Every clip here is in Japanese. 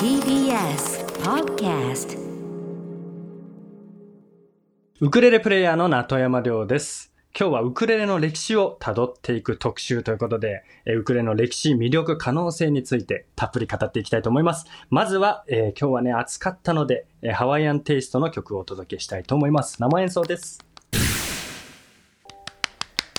TBS Podcast ウクレレプレイヤーの名山亮です。今日はウクレレの歴史を辿っていく特集ということで、えーウクレレの歴史、魅力、可能性についてたっぷり語っていきたいと思います。まずは、えー今日はね、暑かったので、えーハワイアンテイストの曲をお届けしたいと思います。生演奏です。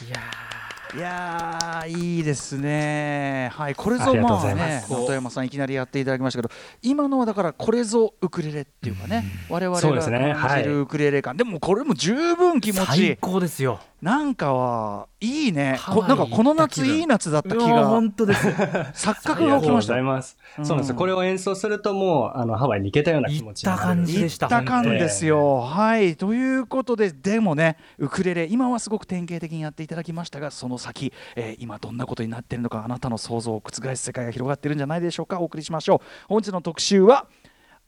いやいやーいいですね、はい、これぞまあねす里山さんいきなりやっていただきましたけど今のはだからこれぞウクレレっていうかね、我々そうですね。が感じるはいウクレレ感、でもこれも十分気持ちい最い高ですよ。なんかはいいね。なんかこの夏いい夏だった気が。本当です。錯あ覚が起きました。りがとうございます。うん。そうなんですよ。これを演奏するともう、あの、ハワイに行けたような気持ちになった感じでした。行った感ですよ。はい。ということででもねウクレレ今はすごく典型的にやっていただきましたがその先、えー今どんなことになっているのかあなたの想像を覆す世界が広がっているんじゃないでしょうか。お送りしましょう。本日の特集は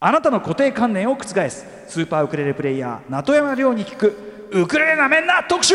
あなたの固定観念を覆すスーパーウクレレプレイヤー名山亮に聞くウクレレなめんな特集。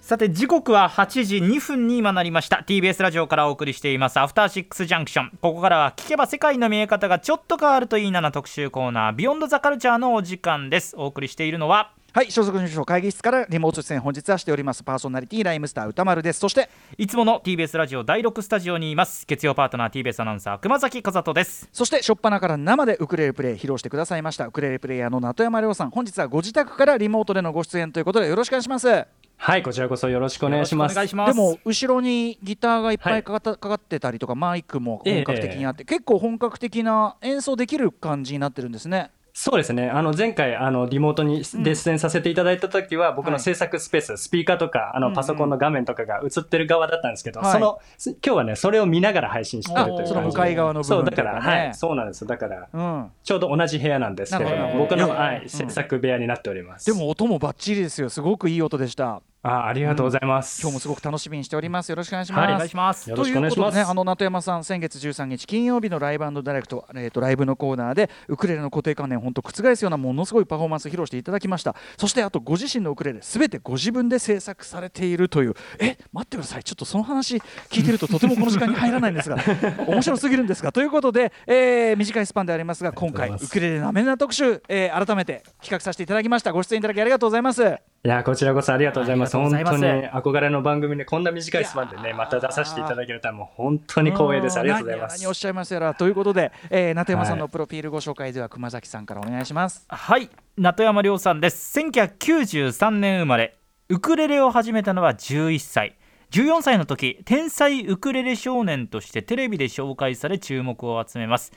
さて時刻は8時2分に今なりました。TBS ラジオからお送りしています。アフターシックスジャンクション。ここからは聞けば世界の見え方がちょっと変わるといいなな特集コーナービヨンドザカルチャーのお時間です。お送りしているのははい所属事務所会議室からリモート出演本日はしております。パーソナリティライムスター歌丸です。そしていつもの TBS ラジオ第6スタジオにいます。月曜パートナー TBS アナウンサー熊崎和人です。そして初っ端から生でウクレレプレイ披露してくださいました。ウクレレプレイヤーの名山亮さん。本日はご自宅からリモートでのご出演ということでよろしくお願いします。はい、こちらこそよろしくお願いします。でも後ろにギターがいっぱはいいかかったかかってたりとかマイクも本格的にあって、結構本格的な演奏できる感じになってるんですねそうですね。あの、前回、あの、リモートにで出演させていただいた時は、僕の制作スペース、スピーカーとか、あの、パソコンの画面とかが映ってる側だったんですけど、はい。その、す今日はね、それを見ながら配信してるというその向かい側の部分そう、だから、はい、そうなんです。だから、うん。ちょうど同じ部屋なんですけれど。も、僕の、はい、うん。制作部屋になっております。で、も音もバッチリですよ。すごくいい音でしたあ、ありがとうございます。今日もすごく楽しみにしております。よろしくお願いします、はい。お願いします。よろしくお願いします。ということでね、あの名山さん、先月13日金曜日のライブダイレクト、えー、とライブのコーナーでウクレレの固定観念を本当覆すようなものすごいパフォーマンスを披露していただきました。そしてあとご自身のウクレレすべてご自分で制作されているという。え待ってください。ちょっとその話聞いてるととてもこの時間に入らないんですが 面白すぎるんですが。ということで、えー短いスパンでありますが今回ウクレレなめんな特集、えー改めて企画させていただきました。ご出演いただきありがとうございますいや、こちらこそありがとうございます。ありがとうご本当に憧れの番組でこんな短いスパンでね、また出させていただけるとはもう本当に光栄です。ありがとうございます。何何おっ。しゃいますやら。ということで、えー、名山さんのはいプロフィールご紹介では熊崎さんからお願いします。はい。名山亮さんです。1993年生まれ。ウクレレを始めたのは11歳。14歳の時天才ウクレレ少年としてテレビで紹介され注目を集めます。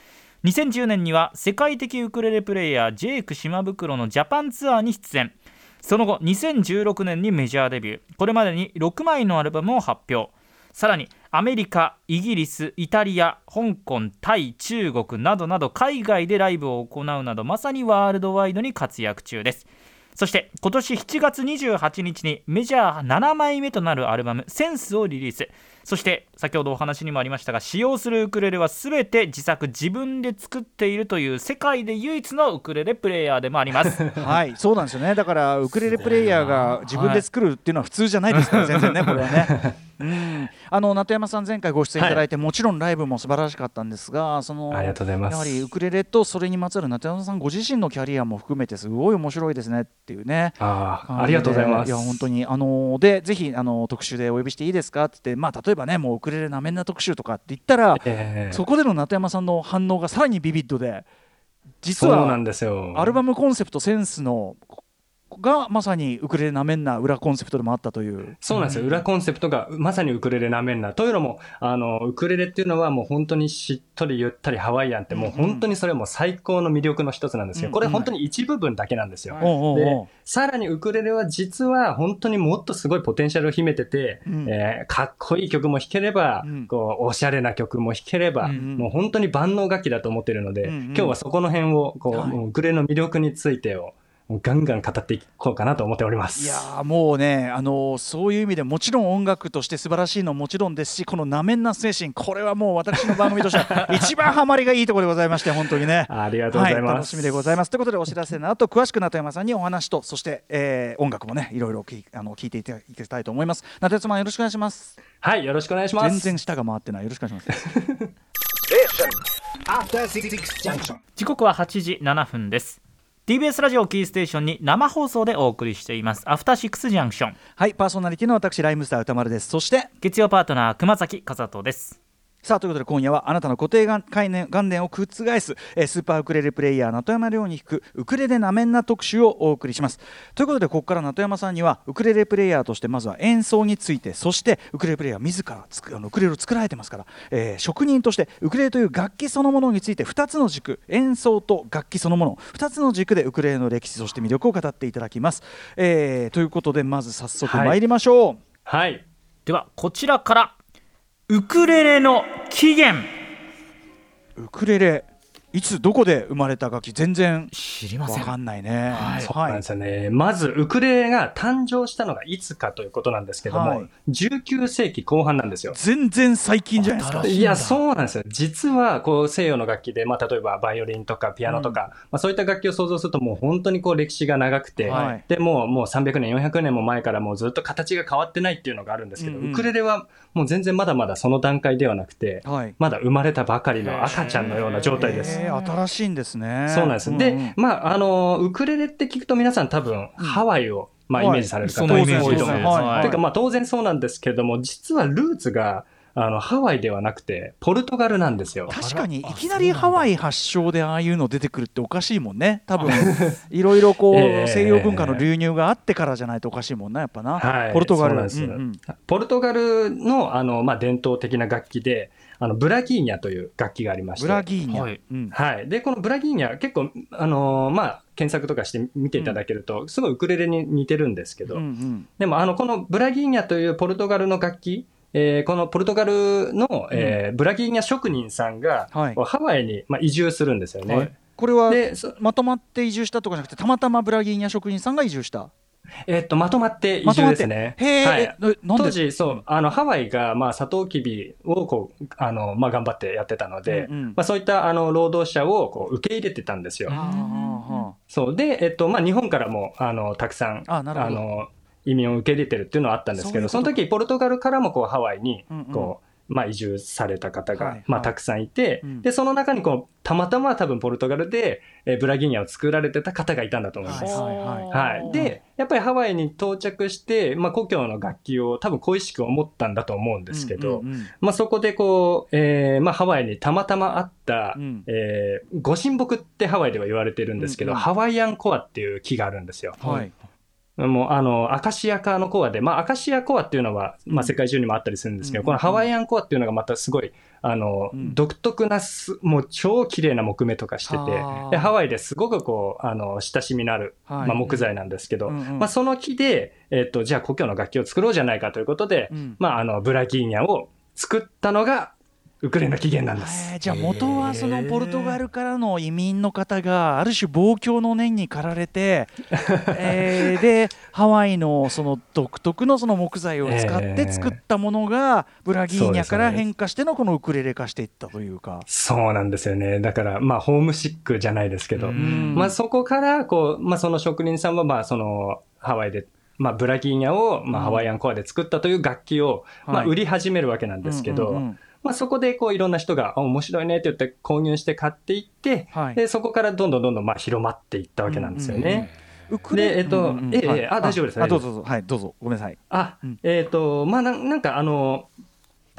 2010年には世界的ウクレレプレイヤージェイク島袋のジャパンツアーに出演その後2016年にメジャーデビュー。これまでに6枚のアルバムを発表。さらにアメリカ、イギリス、イタリア、香港、タイ、中国などなど海外でライブを行うなどまさにワールドワイドに活躍中です。そして今年7月28日にメジャー7枚目となるアルバム「センス」をリリース。そして先ほどお話にもありましたが使用するウクレレは全て自作自分で作っているという世界で唯一のウクレレプレイヤーでもあります はい、そうなんですよね。だからウクレレプレイヤーが自分で作るっていうのは普通じゃないですから、全然ね、これはね。うん、あの名山さん前回ご出演いただいて、もちろんライブも素晴らしかったんですが、そのありがとうございますやはりウクレレとそれにまつわる名山さんご自身のキャリアも含めてすごい面白いですねっていうね。ありがとうございます。いや本当にあのでぜひあの特集でお呼びしていいですかって言ってまあ例えばねもうウクレレなめんな特集とかって言ったら、ええそこでの名山さんの反応がさらにビビッドで実はですよ。アルバムコンセプトセンスのがまさにウクレレなめんな裏コンセプトでもあったという。そうなんですよ。裏コンセプトがまさにウクレレなめんな。というのも、あの、ウクレレっていうのはもう本当にしっとりゆったりハワイアンってもう本当にそれも最高の魅力の一つなんですよ。うんこれ本当に一部分だけなんですよ。で、さらにウクレレは実は本当にもっとすごいポテンシャルを秘めてて、うんえーかっこいい曲も弾ければ、うんこう、おしゃれな曲も弾ければ、うんもう本当に万能楽器だと思ってるので、うんうん今日はそこの辺を、こう、はいウクレレの魅力についてを、もうガンガン語っていこうかなと思っております。いやーもうね、あのーそういう意味でもちろん音楽として素晴らしいのももちろんですしこのなめんな精神これはもう私の番組としては一番ハマりがいいところでございまして本当にね。ありがとうございます。はい、楽しみでございます。ということでお知らせの後詳しく中山さんにお話とそして、えー音楽もねいろいろきあの聞いていただきたいと思います。中山さんよろしくお願いします。はい、よろしくお願いします。全然舌が回ってないよろしくお願いします。After Six Junction. 時刻は8時7分です TBS ラジオをキーステーションに生放送でお送りしています。アフターシックスジャンクション。はいパーソナリティの私ライムスター歌丸です。そして月曜パートナー熊崎和人ですさあということで今夜はあなたの固定が概念元年を覆す、えースーパーウクレレプレイヤー中山亮に弾くウクレレなめんな特集をお送りします。ということでここから中山さんにはウクレレプレイヤーとしてまずは演奏についてそしてウクレレプレイヤー自らつくあのウクレレを作られてますから、えー職人としてウクレレという楽器そのものについて2つの軸演奏と楽器そのもの2つの軸でウクレレの歴史そして魅力を語っていただきます、えーということでまず早速参りましょう、はい。ではこちらからウクレレの起源ウクレレいつどこで生まれた楽器全然わ知りませんかんないね。はいそうなんですよね。まず、ウクレレが誕生したのがいつかということなんですけども、はい19世紀後半なんですよ。全然最近じゃないですか。いや、そうなんですよ。実は、こう、西洋の楽器で、まあ、例えば、バイオリンとかピアノとか、まあ、そういった楽器を想像すると、もう本当にこう、歴史が長くて、はいで、もう、もう300年、400年も前からもうずっと形が変わってないっていうのがあるんですけど、うんうんウクレレはもう全然まだまだその段階ではなくて、はい。まだ生まれたばかりの赤ちゃんのような状態です。えー新しいんですね。そうなんです。んんで、まあ、あの、ウクレレって聞くと皆さん多分、ハワイを、まあ、はいイメージされる方多いと思います。はいてか、まあ、当然そうなんですけれども、実はルーツが、あの、ハワイではなくて、ポルトガルなんですよ。確かにいきなりハワイ発祥でああいうの出てくるっておかしいもんね。多分 いろいろこう、ええ西洋文化の流入があってからじゃないとおかしいもんなやっぱな、はいポルトガル。そうなんです。うんうん。ポルトガルの、あの、まあ、伝統的な楽器で、あの、ブラギーニャという楽器がありまして。ブラギーニャ、はい。うん。はい。で、このブラギーニャ、結構、あのーまあ、検索とかして見ていただけると、すごいウクレレに似てるんですけど、うんうん。でも、あの、このブラギーニャというポルトガルの楽器、えーこのポルトガルの、えーブラギーニャ職人さんが、はい。ハワイに、まあ、移住するんですよね。はい。これはで、そまとまって移住したとかじゃなくてたまたまブラギーニャ職人さんが移住した。えーっと、まとまって移住ですね。はい。当時、そう、あの、ハワイが、まあ、サトウキビを、こう、あの、まあ、頑張ってやってたので、うんうん。まあ、そういった、あの、労働者を、こう、受け入れてたんですよ。そう。で、えっと、まあ、日本からも、あの、たくさん、あの、移民を受け入れてるっていうのはあったんですけど、その時、ポルトガルからも、こう、ハワイにこう、まあ、移住された方が、まあ、たくさんいて、うん。で、その中に、こう、たまたま多分、ポルトガルで、えーブラギーニャを作られてた方がいたんだと思います。はいはいはい。で、やっぱりハワイに到着して、まあ、故郷の楽器を多分恋しく思ったんだと思うんですけど、まあ、そこでこう、えーまあ、ハワイにたまたまあった、うん。えーご神木ってハワイでは言われてるんですけど、うんうん。ハワイアンコアっていう木があるんですよ。はいもう、あの、アカシア科のコアで、まあ、アカシアコアっていうのは、まあ、世界中にもあったりするんですけど、うん。このハワイアンコアっていうのがまたすごい、あの、うん。独特なす、もう超綺麗な木目とかしててはあ、でハワイですごくこう、あの、親しみのある、はい。まあ、木材なんですけど、うんうん。まあ、その木で、えっ、と、じゃあ故郷の楽器を作ろうじゃないかということで、うん。まあ、あの、ブラギーニャを作ったのが、ウクレレの起源なんです。えーじゃあ元はそのポルトガルからの移民の方がある種望郷の念に駆られて、えーでハワイのその独特のその木材を使って作ったものがブラギーニャから変化してのこのウクレレ化していったというか。そうなんですよね。だから、まあ、ホームシックじゃないですけど、うんまあ、そこから、こう、まあ、その職人さんは、まあ、その、ハワイで、まあ、ブラギーニャを、まあ、うんハワイアンコアで作ったという楽器を、まあ、はい売り始めるわけなんですけど、まあ、そこで、こう、いろんな人が、あ面白いねって言って購入して買っていって、はい。で、そこからどんどんどんどん、まあ、広まっていったわけなんですよね。でえっとええはい。あ大丈夫ですあどうぞどうぞ。はいどうぞ。ごめんなさい。あ、うん。えっ、と、まあな、なんかあの、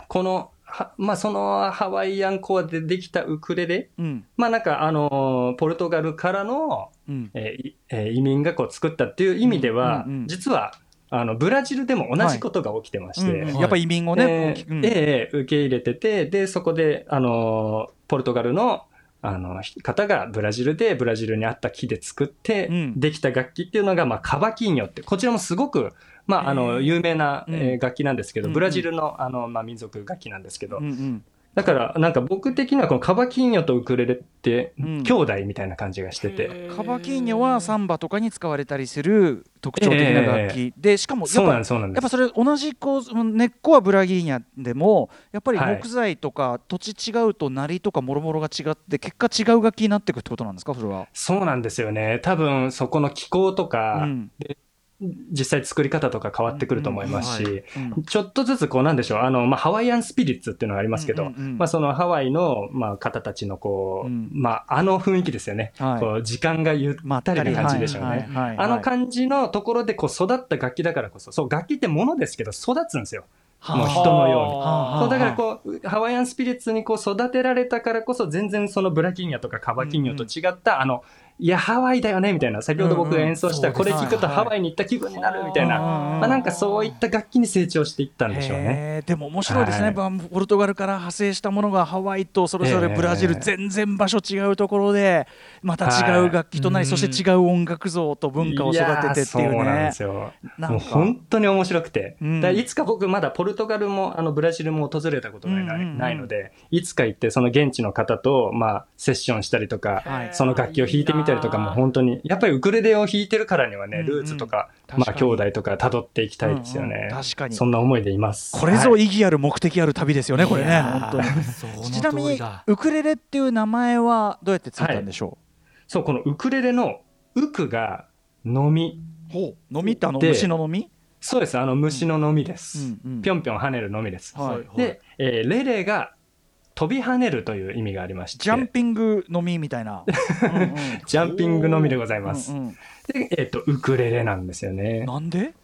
この、はまあそのハワイアンコアでできたウクレレ、うん。まあなんかあの、ポルトガルからの、うん。えー移民がこう作ったっていう意味では、実は、あの、ブラジルでも同じことが起きてまして、うんうん。やっぱ移民をね、えーうん。ええ受け入れてて、で、そこで、あの、ポルトガルの、あの、方がブラジルで、ブラジルにあった木で作ってうん、できた楽器っていうのが、まあ、カバキーニョって、こちらもすごく、まあ、あへの、ー有名な、うん。えー楽器なんですけど、ブラジルの、あの、まあ、民族楽器なんですけどだから、なんか僕的にはこのカバキーニョとウクレレって、うん。兄弟みたいな感じがしてて、カバキーニョはサンバとかに使われたりする特徴的な楽器、でしかもやっぱ。やっぱそれ同じこう根っこはブラギーニャでもやっぱりはい。木材とか土地違うと鳴りとかもろもろが違って結果違う楽器になっていくってことなんですかそれは。そうなんですよね。多分、そこの気候とか、うん実際作り方とか変わってくると思いますし、うんちょっとずつこうなんでしょう、あの、まあ、ハワイアンスピリッツっていうのがありますけど、まあ、そのハワイの、まあ、方たちのこう、うんまあ、あの雰囲気ですよね。はいこう時間がゆったりな感じでしょうね。あの感じのところでこう育った楽器だからこそ、そう、楽器ってものですけど育つんですよ。もう人のように。はあそうだからこう、ハワイアンスピリッツにこう育てられたからこそ、全然そのブラキンニャとかカバキンニョと違った、あの、いや、ハワイだよね、みたいな。先ほど僕が演奏した、これ聞くとはいハワイに行った気分になる、みたいな。うんまあなんかそういった楽器に成長していったんでしょうね。でも面白いですね、はい。まあポルトガルから派生したものがハワイとそれぞれええ。ブラジル、全然場所違うところでまた違う楽器となり、はい。そして違う音楽像と文化を育ててっていうやーそうなんねですよ。もう本当に面白くて。うん。だいつか僕まだポルトガルもあのブラジルも訪れたことがない,、ないので、いつか行ってその現地の方とまあセッションしたりとか、はい。その楽器を弾いてみたりとかも本当に、やっぱりウクレレを弾いてるからにはね、うんうん。ルーツとか、確かに。まあ兄弟とか辿っていきたいですよね。うんうん。確かに。そんな思いでいます。これぞはい。意義ある目的ある旅ですよね、これね、本当に。ちなみにウクレレっていう名前はどうやってついたんでしょそう、このウクレレのウクが飲み。う、ほう飲みってあので虫の飲み、そうです、あの虫の飲みです。うんうん。ぴょんぴょん跳ねる飲みです。はい。で、えーレレが飛び跳ねるという意味がありまして、ジャンピング飲みみたいな。ジャンピングのみでございます。うんうんで、えっ、と、ウクレレなんですよね。なんで？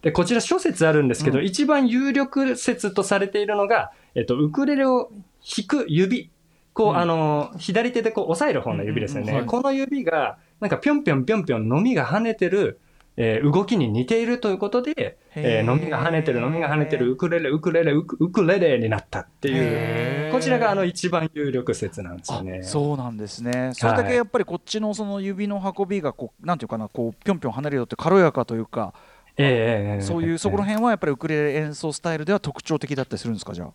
で、こちら諸説あるんですけど、うん一番有力説とされているのが、えっ、と、ウクレレを弾く指。こう、うんあの、左手でこう押さえる方の指ですよね。うんうんはいこの指が、なんかぴょんぴょんぴょんぴょん飲みが跳ねてる、えー動きに似ているということで、えー飲みが跳ねてる、飲みが跳ねてる、ウクレレ、ウクレレ、ウクウクレレになったっていう、こちらがあの一番有力説なんですよね。あそうなんですね。それだけやっぱりこっちのその指の運びがこうなんていうかなこうぴょんぴょん離れるのって軽やかというかええええええそういうそこら辺はやっぱりウクレレ演奏スタイルでは特徴的だったりするんですかじゃあ？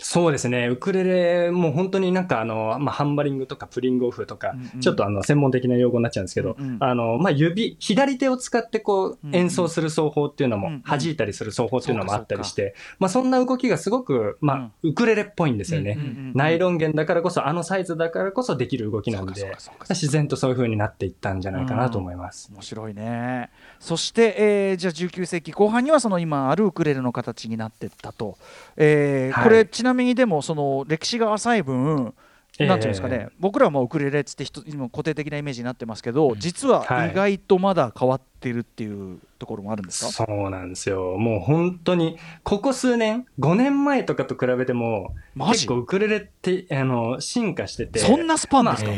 そうですね。ウクレレも本当になんかあの、まあ、ハンバリングとかプリングオフとか、うんうん。ちょっとあの、専門的な用語になっちゃうんですけど、うんうん。あの、まあ、指、左手を使ってこううんう、ん。演奏する奏法っていうのも、うんうん弾いたりする奏法っていうのもあったりして、まあ、そんな動きがすごく、まあ、ウクレレっぽいんですよね。うんうんナイロン弦だからこそ、あのサイズだからこそできる動きなんで、自然とそういう風になっていったんじゃないかなと思います。面白いね。そして、えーじゃあ19世紀後半にはその今あるウクレレの形になってったと、えーはい。これちなみにでもその歴史が浅い分ええ。なんていうんですかね、僕らはもうウクレレっつって固定的なイメージになってますけど、実ははい。意外とまだ変わってるっていうところもあるんですか、そうなんですよ。もう本当に、ここ数年、5年前とかと比べても、結構ウクレレって、あの、進化してて。そんなスパンですか、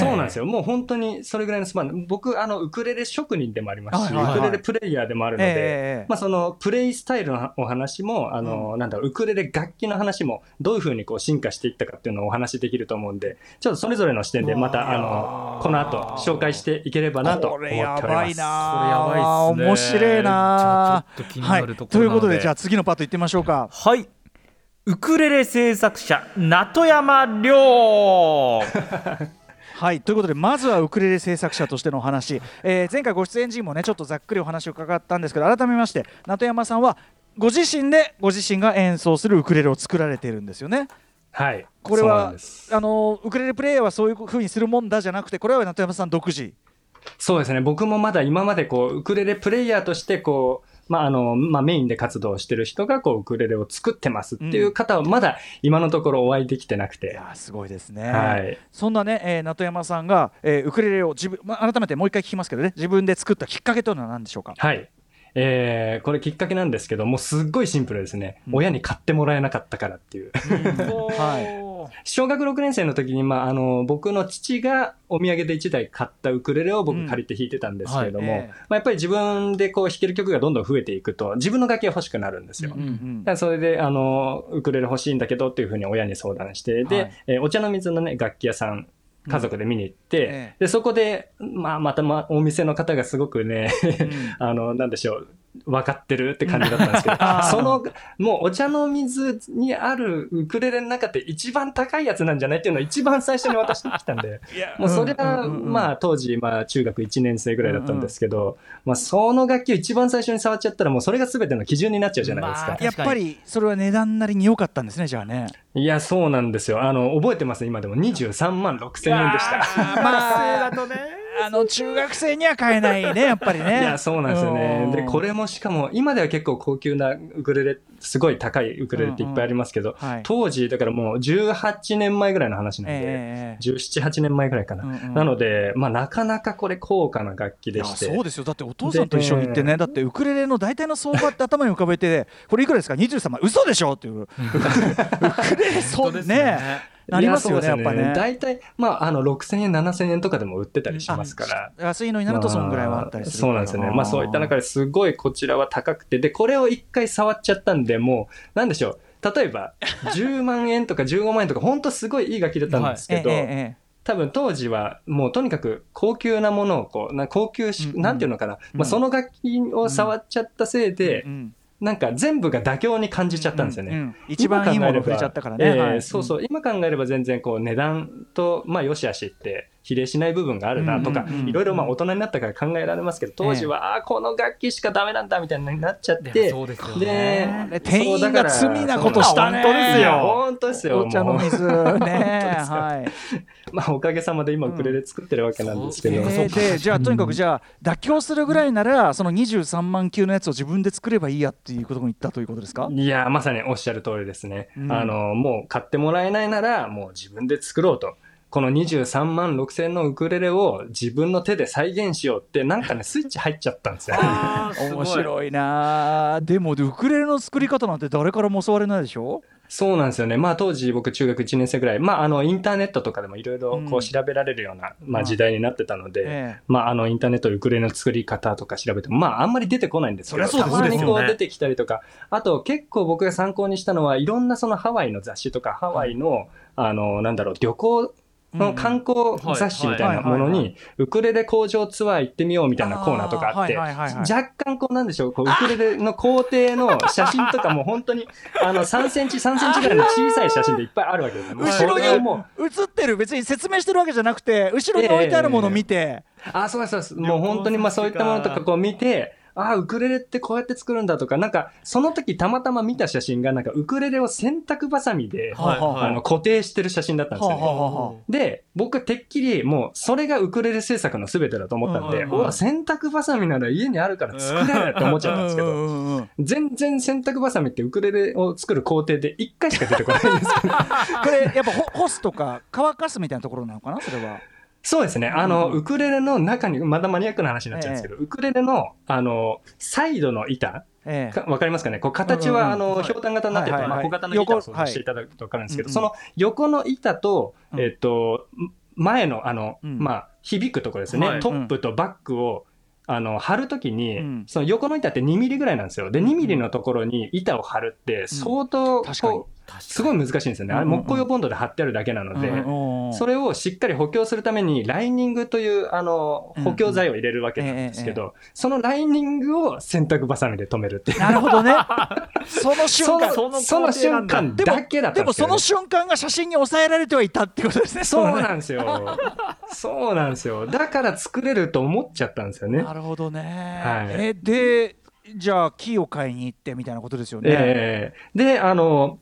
そうなんですよ。もう本当にそれぐらいのスパン。僕、あの、ウクレレ職人でもありますし、はいはいはいウクレレプレイヤーでもあるので、ええまあそのプレイスタイルのお話も、あの、なんだろう、ウクレレ楽器の話も、どういうふうにこう進化していったかっていうのをお話しできると思うんで、ちょっとそれぞれの視点でまた、あの、この後紹介していければなと思っております。やばいっすね。面白いなちょっと気にはなとこということででじゃあ次のパートいってみましょうか。はい。ウクレレ制作者名戸山亮はい。ということでまずはウクレレ制作者としてのお話、えー前回ご出演時もねちょっとざっくりお話を伺ったんですけど改めまして名戸山さんはご自身でご自身が演奏するウクレレを作られているんですよね。はい。これはあのウクレレプレイヤーはそういうふうにするもんだじゃなくてこれは名戸山さん独自。そうですね。僕もまだ今までこう、ウクレレプレイヤーとしてこう、まあ、あの、まあ、メインで活動してる人がこう、ウクレレを作ってますっていう方はまだ今のところお会いできてなくいて。やーすごいですね。はい。そんなね、えー、名戸山さんが、えーウクレレを自分、まあ、改めてもう一回聞きますけどね自分で作ったきっかけというのは何でしょうか？はい。えー、これきっかけなんですけど、もうすっごいシンプルですね。うん親に買ってもらえなかったからっていう。は小学6年生の時に、まあ、あの、僕の父がお土産で1台買ったウクレレを僕借りて弾いてたんですけれども、うんはい。ええまあ、やっぱり自分でこう弾ける曲がどんどん増えていくと、自分の楽器が欲しくなるんですよ。うんうんそれで、あの、ウクレレ欲しいんだけどっていうふうに親に相談して、で、はい。えーお茶の水のね、楽器屋さん、家族で見に行って、ええ。で、そこで、まあ、また、ま、お店の方がすごくね、あの、なんでしょう、分かってるって感じだったんですけどその、もうお茶の水にあるウクレレの中で一番高いやつなんじゃないっていうのを一番最初に渡してきたんで、もうそれは、まあ当時、まあ中学1年生ぐらいだったんですけど、まあその楽器を一番最初に触っちゃったらもうそれが全ての基準になっちゃうじゃないですか。まあやっぱりそれは値段なりに良かったんですねじゃあね。いや、そうなんですよ。あの、覚えてます？今でも。23万6千円でした。まあ、だとねあの中学生には買えないね やっぱりね。いや、そうなんですよね。で、これれもしかも、今では結構高級なウクレレ、すごい高いウクレレっていっぱいありますけど、はい。当時、だからもう18年前ぐらいの話なんで、ええ。17、8年前ぐらいかな。うんうん。なので、まあ、なかなかこれ高価な楽器でして。そうですよ。だってお父さんと一緒に行ってねだってウクレレの大体の相場って頭に浮かべてこれいくらですか23万嘘でしょっていうウクレレそうねなりますよねいそうですやっぱね。大体、まあ、あの、6000円、7000円とかでも売ってたりしますから。安いのになるとそんぐらいはあったりするまあそうなんですよね。まあそういった中ですごいこちらは高くて、で、これを一回触っちゃったんで、もう、なんでしょう。例えば、10万円とか15万円とか、本当すごいいい楽器だったんですけど、えええ多分当時はもうとにかく高級なものをこう、な高級し、うんうん。なんていうのかな、うん。まあその楽器を触っちゃったせいえで、うんなんか全部が妥協に感じちゃったんですよね。ううん一番いいもの触れちゃったからね、ええはい。そうそう、今考えれば全然こう値段と、まあ、よしあしって比例しない部分があるなとかいろいろまあ大人になったから考えられますけど、当時は、ああ、この楽器しかダメなんだみたいになっちゃって、そうですよでね。ね店員が罪なことしたね。そう本当ですよ。本当ですよ。お茶の水ね。はい。まあ、おかげさまで今、ウクレレ作ってるわけなんですけど、でじゃあとにかくじゃあ妥協するぐらいならその23万級のやつを自分で作ればいいやっていうことも言ったということですか？いや、まさにおっしゃる通りですね。うん。あの、もう買ってもらえないなら、もう自分で作ろうと。この23万6千のウクレレを自分の手で再現しようって、なんかね、スイッチ入っちゃったんですよ。面白いな。あでもウクレレの作り方なんて誰からも教われないでしょ？そうなんですよね。まあ当時僕中学1年生ぐらい、まああのインターネットとかでもいろいろこうん。う調べられるような、まあ時代になってたので、えまああのインターネットでウクレレの作り方とか調べても、まああんまり出てこないんですけど、そそうですよね。たまにこう出てきたりとか、あと結構僕が参考にしたのは、いろんなそのハワイの雑誌とか、ハワイの、あの、なんだろう、旅行の観光雑誌みたいなものに、ウクレレ工場ツアー行ってみようみたいなコーナーとかあって、若干こうなんでしょう、こうウクレレの工程の写真とかも本当に、あの3センチ、3センチぐらいの小さい写真でいっぱいあるわけですよ。もう後ろに映ってる別に説明してるわけじゃなくて後ろに置いてあるものを見て、あ、そうです、そうです。もう本当にまあそういったものとかこう見て、あウクレレってこうやって作るんだとか、なんか、その時たまたま見た写真が、なんか、ウクレレを洗濯バサミで、はいはい。あの、固定してる写真だったんですよ。ね。はあはあはあ。で、僕、てっきり、もう、それがウクレレ制作の全てだと思ったんで、うんうんうんうわ、洗濯バサミなら家にあるから作れるって思っちゃったんですけど、全然洗濯バサミってウクレレを作る工程で1回しか出てこないんですけど、これやっぱほ干すとか乾かすみたいなところなのかなそれはそうですね。あの、うん。ウクレレの中に、まだマニアックな話になっちゃうんですけど、ウクレレの、あの、サイドの板、ええ。かわかりますかね？こう形は、あの、はい。ひょうたん型になってて、はいまあ、小型の板横を想像していただくとわかるんですけど、はい。その横の板と、うん。えっと、前の、あの、うん。まあ、響くところですね、はい。トップとバックを、あの、貼るときに、うん。その横の板って2ミリぐらいなんですよ。で、2ミリのところに板を貼るって、相当、確かに。こうすごい難しいんですよね。あれ、木工用ボンドで貼ってあるだけなので、うんうんそれをしっかり補強するために、ライニングという、あの、補強剤を入れるわけなんですけうんど、そのライニングを洗濯バサミで止めるっていう。なるほどね。その瞬間。そのその瞬間だけだったでもそ。の瞬間が写真に抑えられてはいたってことですね。そうなんですよ。そうなんですよ。だから作れると思っちゃったんですよね。な。るほどね、はい。えでじゃあ木を買いに行ってみたいなことですよね、ええ。で、あの、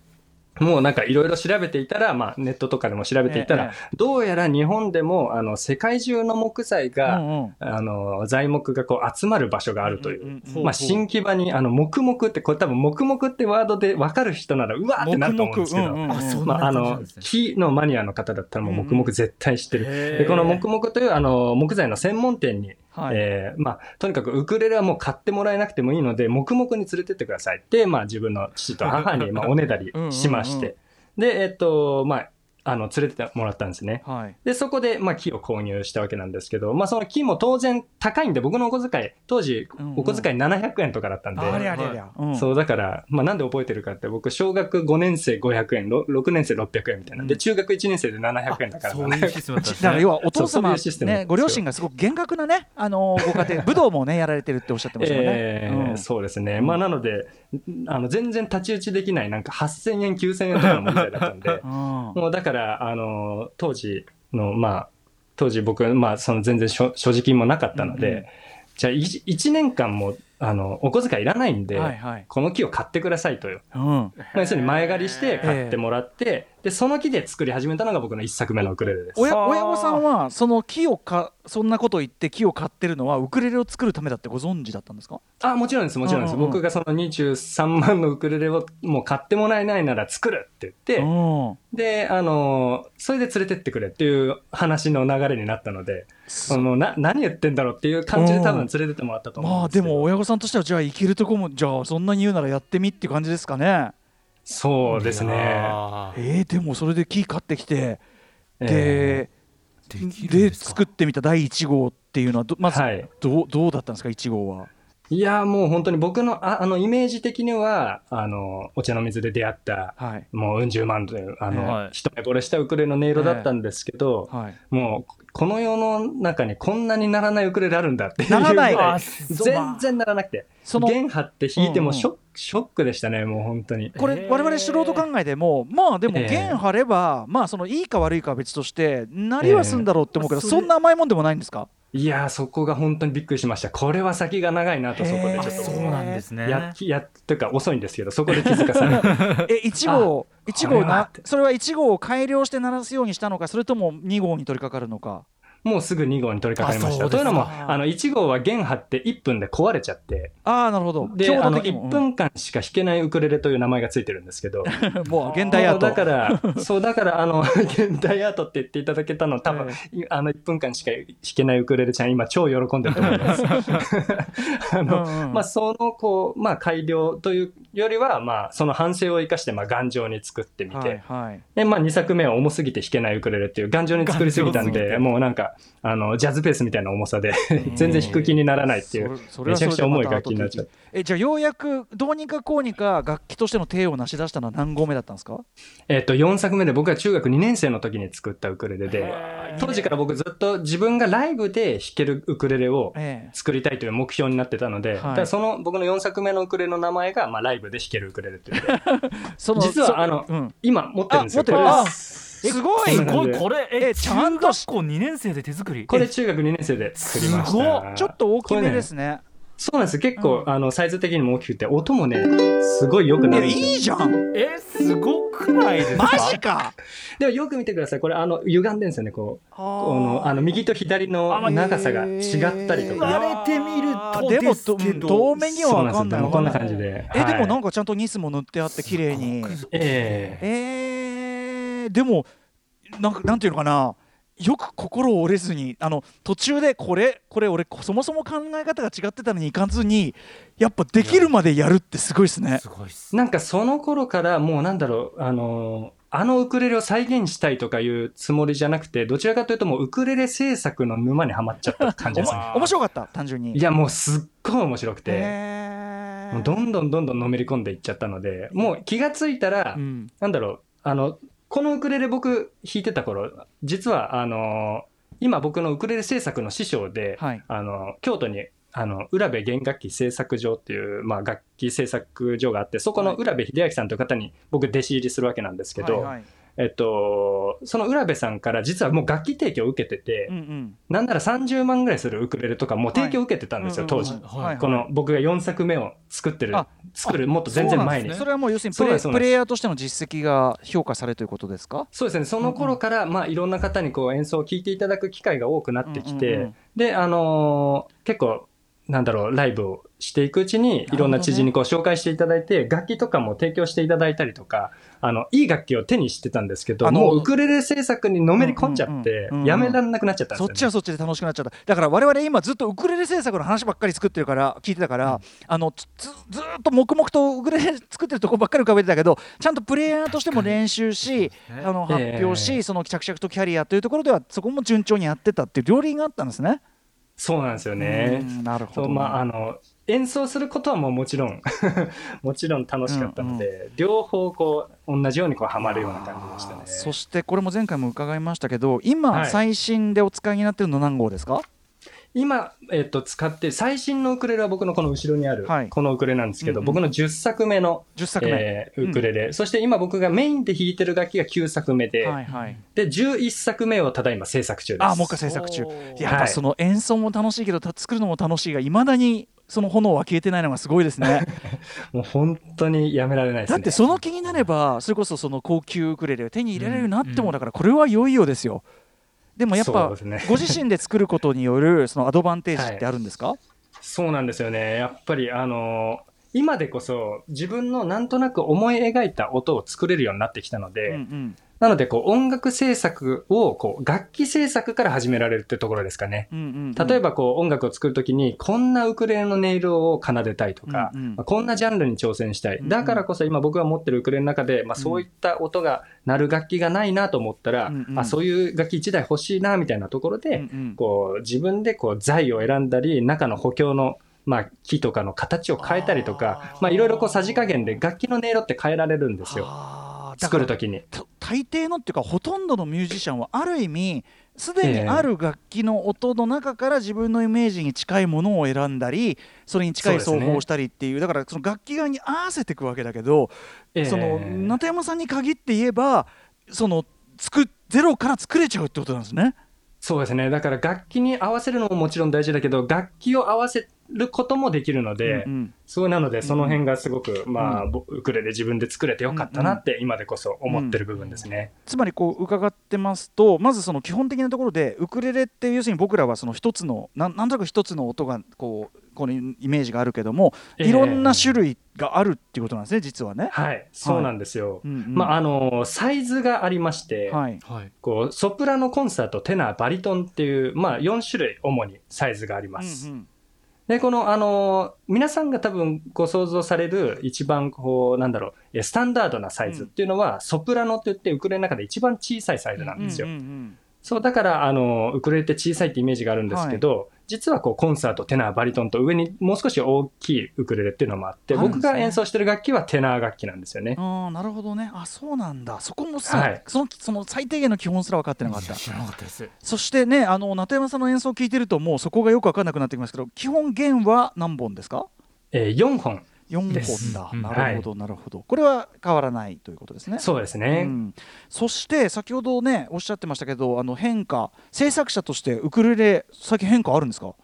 もうなんかいろいろ調べていたら、まあネットとかでも調べていたら、えどうやら日本でも、あの、世界中の木材が、うんうん。あの、材木がこう集まる場所があるという。うんうんうん。まあ、新木場に、あの、黙々って、これ多分、黙々ってワードで分かる人なら、うわーってなると思うんですけど、うんうんうまあ、あの木のマニアの方だったらもう黙々絶対知ってる。へーで、この黙々という、あの、木材の専門店に、はいえーまあ、とにかくウクレレはもう買ってもらえなくてもいいので、黙々に連れてってくださいって、まあ、自分の父と母に、まあ、おねだりしましうんうんて。で、えっと、まあ、あの、連れてもらったんですね。はい。で、そこで、まあ、木を購入したわけなんですけど、まあ、その木も当然高いんで、僕のお小遣い、当時うんうん、お小遣い700円とかだったんで、ありゃりゃりゃ、うん。そう、だから、まあ、なんで覚えてるかって、僕、小学5年生500円、ろ6年生600円みたいな。で、うん。中学1年生で700円だから、そういうシステムだね。だから要はお父様ねよご両親がすごく厳格なねあのご家庭 武道もねやられてるっておっしゃってましたもんね、えーうん。そうですね。まあ、なので、あの、全然太刀打ちできない、なんか8000円、9000円とかの問題だったんで。う、ん。もうだから、あの、当時の、まあ、当時僕、まあ、その全然所所持金もなかったので、うんうん。じゃあ1、1年間も、あの、お小遣いいらないんで、はいはい。この木を買ってくださいとよ。うん。まあ要するに前借りして買ってもらって、で、その木で作り始めたのが僕の一作目のウクレレです。親はあ親御さんはその木をかそんなこと言って木を買ってるのはウクレレを作るためだってご存知だったんですか？あ、もちろんです、もちろんです。僕がその23万のウクレレをもう買ってもらえないなら作るって言って、うんで、あのーそれで連れてってくれっていう話の流れになったので、そのな何言ってんだろうっていう感じで多分連れてってもらったと思まあうんでけど。ですも親御さんとしてはじゃあ生きるとこもじゃあそんなに言うならやってみっていう感じですかねそうですね。えー、でもそれで木買ってきてえで、できるんで作ってみた第1号っていうのはどまずはい。どうどうだったんですか？1号は。いや、もう本当に僕の、ああの、イメージ的には、あの、お茶の水で出会った、はい。もううん十万という、あの、はい。一目惚れしたウクレレの音色だったんですけど、はい、もう、この世の中にこんなにならないウクレレあるんだっていうならないぐらあそう全然ならなくて。その弦張って弾いてもショショックでしたね、もう本当に。これ我々素人考えでもまあでもええ弦張れば、まあそのいいか悪いかは別としてなりはすんだろうって思うけど、ええそんな甘いもんでもないんですか？いやー、そこが本当にびっくりしました。これは先が長いなと、そこでちょっと。あそうなんですねや、や、というか遅いんですけど、そこで気づかされて。え1号1号なそれは1号を改良して鳴らすようにしたのかそれとも2号に取り掛かるのか。もうすぐ2号に取り掛かりました。というのも、あの、1号は弦張って1分で壊れちゃって、ああなるほど。で、あの、1強度的にも。分間しか弾けないウクレレという名前がついてるんですけど、う んもう現代アート。だから、そう、だから、あの、現代アートって言っていただけたの、多分、あの、1分間しか弾けないウクレレちゃん、今、超喜んでると思います。あの、まあ、その、こう、まあ、改良というよりは、まあ、その反省を生かして、まあ、頑丈に作ってみて、はいはい。で、まあ、2作目は重すぎて弾けないウクレレっていう、頑丈に作りすぎたんで、もうなんか、あの、ジャズペースみたいな重さで、全然弾く気にならないっていう、めちゃくちゃ重い楽器になっちゃう。後。的えじゃあようやくどうにかこうにか楽器としての手を成し出したのは何号目だったんですか？えっと、4作目で僕が中学2年生の時に作ったウクレレで、当時から僕ずっと自分がライブで弾けるウクレレをええ。作りたいという目標になってたので、い。だからその僕の4作目のウクレレの名前が、まあ、ライブで弾けるウクレレっていう。実はあのそうん、今持ってるんですよ。これあ持ってる。あです。すごい。す。ごこれええちゃんと。中学校2年生で手作り？これ中学2年生で作りました。っ。ちょっと大きめですねそうなんです結構、うん。あの、サイズ的にも大きくて、音もね、すごい良くなるんですよ。いいじゃん。えすごくないですか？マジか。でもよく見てください。これ、あの、歪んでんですよね、こう。ここの、あの、右と左の長さが違ったりと言か。われてみるとでもですけどど遠目には。分かんないこんな感じで。えでもなんか、かちゃんとニスも塗ってあって綺麗に。えええー、でもなんかなんていうのかなよく心折れずにあの途中でこれこれ俺そもそも考え方が違ってたのにいかずにやっぱできるまでやるってすごいですね。すごいなんかその頃からもうなんだろう、あのーあのウクレレを再現したいとかいうつもりじゃなくて、どちらかというともうウクレレ制作の沼にはまっちゃった感じです。ね。あ面白かった単純に。いや、もうすっごい面白くて、もうどんどんどんどんのめり込んでいっちゃったので、もう気がついたら、うん。なんだろう、あの、このウクレレ僕弾いてた頃、実はあのー今僕のウクレレ制作の師匠で、はい。あの、京都に、あの、浦部弦楽器製作所っていう、まあ、楽器製作所があって、そこの浦部秀明さんという方に僕弟子入りするわけなんですけど、はいはいえっと、その浦部さんから実はもう楽器提供を受けてて、うんうん。なんなら30万ぐらいするウクレレとかもう提供を受けてたんですよ、はい当時。はいこの僕が4作目を作ってるあ、作るもっと全然前に。それはもう要するにプレイプレイヤーとしての実績が評価されということですか？そうですね、その頃から、まあ、いろんな方にこう演奏を聴いていただく機会が多くなってきて、で、あのー結構、なんだろう、ライブをしていくうちに、いろんな知人にこう紹介していただいて、楽器とかも提供していただいたりとか、あの、いい楽器を手にしてたんですけど、もうウクレレ制作にのめり込んじゃってやめられなくなっちゃったんですよ、ね。そっちはそっちで楽しくなっちゃった。だから我々今ずっとウクレレ制作の話ばっかり作ってるから聞いてたから、あのずずっと黙々とウクレレ作ってるとこばっかり浮かべてたけどちゃんとプレイヤーとしても練習しあの発表し、ええその着々とキャリアというところではそこも順調にやってたっていう両輪があったんですね。そうなんですよね。うんなるほど、まあ、あの、演奏することはもうもちろん、もちろん楽しかったので、両方こう、同じようにこう、ハマるような感じでしたね。そしてこれも前回も伺いましたけど今、はい。最新でお使いになってるの何号ですか？今、えっと、使って最新のウクレレは僕のこの後ろにある、はい。このウクレレなんですけど、うんうん。僕の10作目の、10作目、えーウクレレ、そして今僕がメインで弾いてる楽器が9作目で、はいはい。で11作目をただいま制作中です。あもう一回制作中。おー。やっぱその演奏も楽しいけどた作るのも楽しいがいまだにその炎は消えてないのがすごいですね。もう本当にやめられないですね。だってその気になればそれこそその高級ウクレレを手に入れられるようになってもだからこれはいよいよですよでもやっぱね。ご自身で作ることによるそのアドバンテージってあるんですか、そうなんですよね。やっぱりあの今でこそ自分のなんとなく思い描いた音を作れるようになってきたので、うんうんなのでこう音楽制作をこう楽器制作から始められるってところですかね。うんうんうん。例えばこう音楽を作るときにこんなウクレレの音色を奏でたいとか、うんうん。まあこんなジャンルに挑戦したい。だからこそ今僕が持ってるウクレレの中で、まあ、そういった音が鳴る楽器がないなと思ったら、うんうん。あそういう楽器1台欲しいなみたいなところで、うんうん。こう自分でこう材を選んだり中の補強のまあ、木とかの形を変えたりとか、まあ、いろいろこうさじ加減で楽器の音色って変えられるんですよ。作るときに。と大抵のっていうかほとんどのミュージシャンはある意味すでにある楽器の音の中から自分のイメージに近いものを選んだりそれに近い奏法をしたりっていうだからその楽器側に合わせていくわけだけど、ええその中山さんに限って言えばその作ゼロから作れちゃうってことなんですね。そうですね。だから楽器に合わせるのももちろん大事だけど、楽器を合わせることもできるので、うんうんそうなので、その辺がすごく、まあ、うぼウクレレ自分で作れてよかったなって、今でこそ思ってる部分ですね。つまりこう伺ってますとまずその基本的なところでウクレレって要するに僕らはその一つのなんなんとなく一つの音がこうこのイメージがあるけどもええ。いろんな種類があるっていうことなんですね実はね。はい、そうなんですよ。うんうん。まあ、あの、サイズがありまして、はい。はい。こう、ソプラノコンサート、テナー、バリトンっていう、まあ、4種類主にサイズがあります。うんうんで、この、あの、皆さんが多分ご想像される一番こう、なんだろう、えスタンダードなサイズっていうのは、ソプラノって言って、ウクレレの中で一番小さいサイズなんですよ。うんうんそう、だから、あの、ウクレレって小さいってイメージがあるんですけど、実はこう、コンサート、テナー、バリトンと上にもう少し大きいウクレレっていうのもあって、僕が演奏してる楽器はテナー楽器なんですよね。ああなるほどね。あそうなんだ。そこもさ、はい。そのその最低限の基本すら分かってなかった。知らなかったです。そしてねあの中山さんの演奏を聞いてるともうそこがよく分かんなくなってきますけど基本弦は何本ですか？えー4本。4です。本だ、うんなるほどなるほど。これは変わらないということですね。そうですね。うん、そして先ほどねおっしゃってましたけどあの変化制作者としてウクレレ最近変化あるんですか？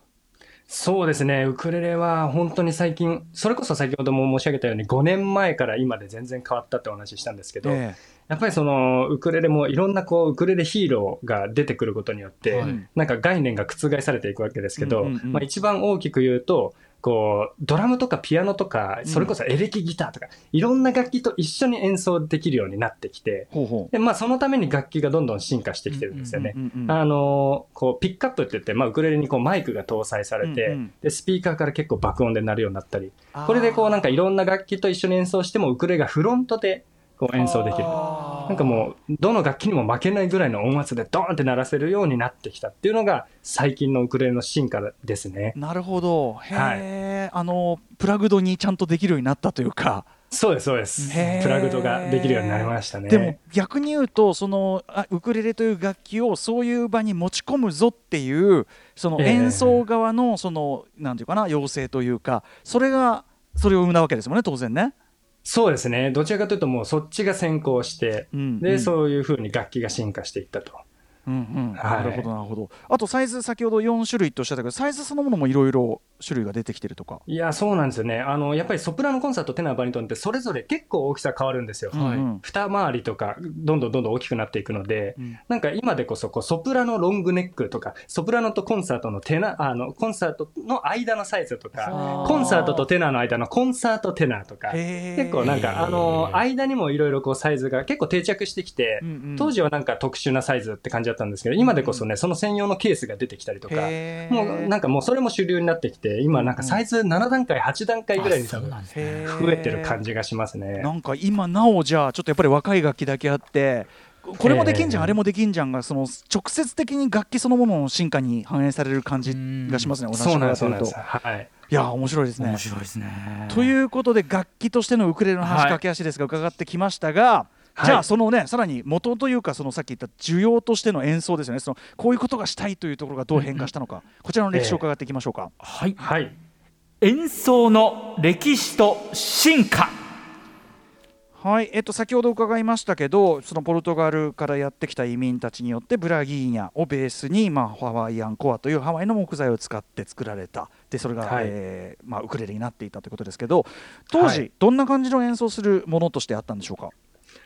そうですね。ウクレレは本当に最近、それこそ先ほども申し上げたように5年前から今で全然変わったってお話ししたんですけど、え。やっぱりそのウクレレもいろんなこうウクレレヒーローが出てくることによって、はい。なんか概念が覆されていくわけですけど、うんうんうん。まあ、一番大きく言うと、こうドラムとかピアノとか、それこそエレキギターとか、いろんな楽器と一緒に演奏できるようになってきて、ほうほでまあ、そのために楽器がどんどん進化してきてるんですよね。う、うんうんあのこうピックアップって言って、まあ、ウクレレにこうマイクが搭載されて、うんうん。でスピーカーから結構爆音で鳴るようになったりこれでこうなんかいろんな楽器と一緒に演奏してもウクレレがフロントでこう演奏できる。なんかもうどの楽器にも負けないぐらいの音圧でドーンって鳴らせるようになってきたっていうのが最近のウクレレの進化ですね。なるほど。へえ、あのプラグドにちゃんとできるようになったというか。そうですそうです。プラグドができるようになりましたね。でも逆に言うとそのあウクレレという楽器をそういう場に持ち込むぞっていうそのええ。演奏側のその、なんていうかな要請というかそれがそれを生んだわけですもんね当然ね。そうですね。どちらかというともうそっちが先行して、うんで、うん。そういうふうに楽器が進化していったとなるほどなるほど。あとサイズ先ほど4種類とおっしゃったけどサイズそのものもいろいろ種類が出てきてるとか。いやそうなんですよね。あのやっぱりソプラノコンサートテナーバリトンってそれぞれ結構大きさ変わるんですよ、はいうん。二回りとかどんどんどんどん大きくなっていくので、うん。なんか今でこそこうソプラノロングネックとかソプラノとコンサートのテナあのコンサートの間のサイズとかはあコンサートとテナーの間のコンサートテナーとか結構なんかあの間にもいろいろこうサイズが結構定着してきて、うんうん。当時はなんか特殊なサイズって感じだったんですけど今でこそねその専用のケースが出てきたりとかもうなんかもうそれも主流になってきて今なんかサイズ7段階8段階ぐらいに多分増えてる感じがしますね。なんか今なおじゃあちょっとやっぱり若い楽器だけあってここれもできんじゃん、ええあれもできんじゃんがその直接的に楽器そのものの進化に反映される感じがしますね、お話そうなんです、なんです。はい。いや面白いですね。面。白いですね。ということで楽器としてのウクレレの話、はい。駆け足ですが伺ってきましたがじゃあそのねさらに元というかそのさっき言った需要としての演奏ですよね。そのこういうことがしたいというところがどう変化したのか、こちらの歴史を伺っていきましょうか、はい。はい。演奏の歴史と進化。はい、えっと、先ほど伺いましたけどそのポルトガルからやってきた移民たちによってブラギーニャをベースに、まあ、ハワイアンコアというハワイの木材を使って作られた。でそれが、はい。えーまあ、ウクレレになっていたということですけど当時、はい。どんな感じの演奏するものとしてあったんでしょうか？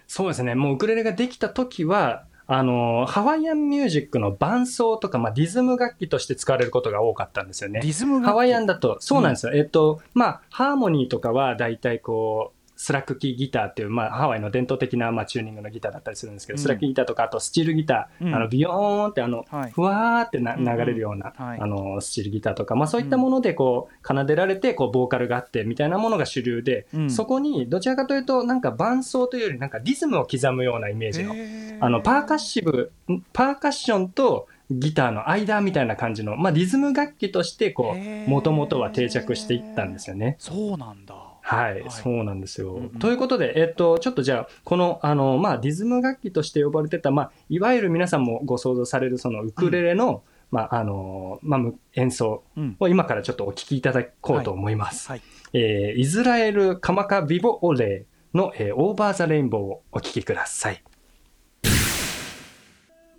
そうですね。もうウクレレができた時は、あの、ハワイアンミュージックの伴奏とか、まあ、リズム楽器として使われることが多かったんですよね。リズムがハワイアンだと、そうなんですよ。えっと、まあ、ハーモニーとかは大体こう、スラックキーギターっていう、まあ、ハワイの伝統的な、まあ、チューニングのギターだったりするんですけど、うん。スラックギターとか、あとスチールギター、うん。あの、ビヨーンってあの、はい。ふわーってなうんうん。流れるような、はい。あの、スチールギターとか、まあ、そういったもので、こう、奏でられて、こう、ボーカルがあって、みたいなものが主流で、うん。そこに、どちらかというと、なんか伴奏というより、なんかリズムを刻むようなイメージの、あの、パーカッシブ、んパーカッションとギターの間みたいな感じの、まあ、リズム楽器として、もともとは定着していったんですよね。そうなんだはい、はいそうなんですよ。うんうんということで、えっと、ちょっとじゃあ、この、あの、まあ、リズム楽器として呼ばれてた、まあ、いわゆる皆さんもご想像される、そのウクレレの、まあ、あの、まあ、む演奏うんを今からちょっとお聞きいただこうと思います。はいえーイスラエルカマカビボオレーの、えーオーバーザレインボーをお聞きください。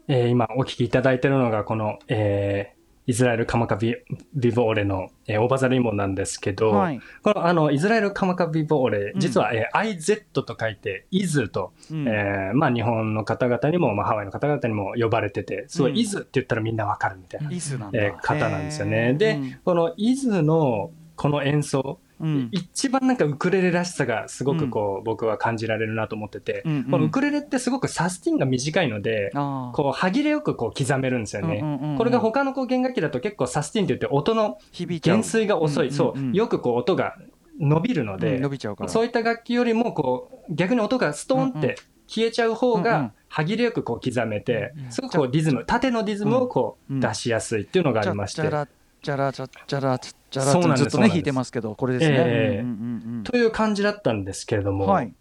えー今お聞きいただいているのがこの、えーイスラエルカマカビビボオレの、えーオーバーザレインボーなんですけど、はい。このあのイスラエルカマカビボオレうん、実は、えー IZ と書いて、イズと、うん。えーまあ、日本の方々にも、まあ、ハワイの方々にも呼ばれてて、すごうん。いイズって言ったらみんなわかるみたいな、イズなんだ、えー方なんですよね。で、このイズのこの演奏、うん。一番なんかウクレレらしさがすごくこう、僕は感じられるなと思ってて、うんうん。このウクレレってすごくサスティンが短いので、こう歯切れよくこう刻めるんですよね。うんうんうんうん。これが他のこう弦楽器だと結構サスティンって言って音の減衰が遅い、うんうんそうう、んよくこう音が伸びるので、うん伸びちゃうから。そういった楽器よりもこう逆に音がストーンっうんうん。て消えちゃう方うんうん。が歯切れよくこう刻めて、うんすごくこうリズム縦のリズムをこうんう出しやすいっていうのがありまして、じゃらじゃらじゃじゃらじゃらそうなんですずっとね弾いてますけどこれですね。ええうんうんうんという感じだったんですけれども、はい。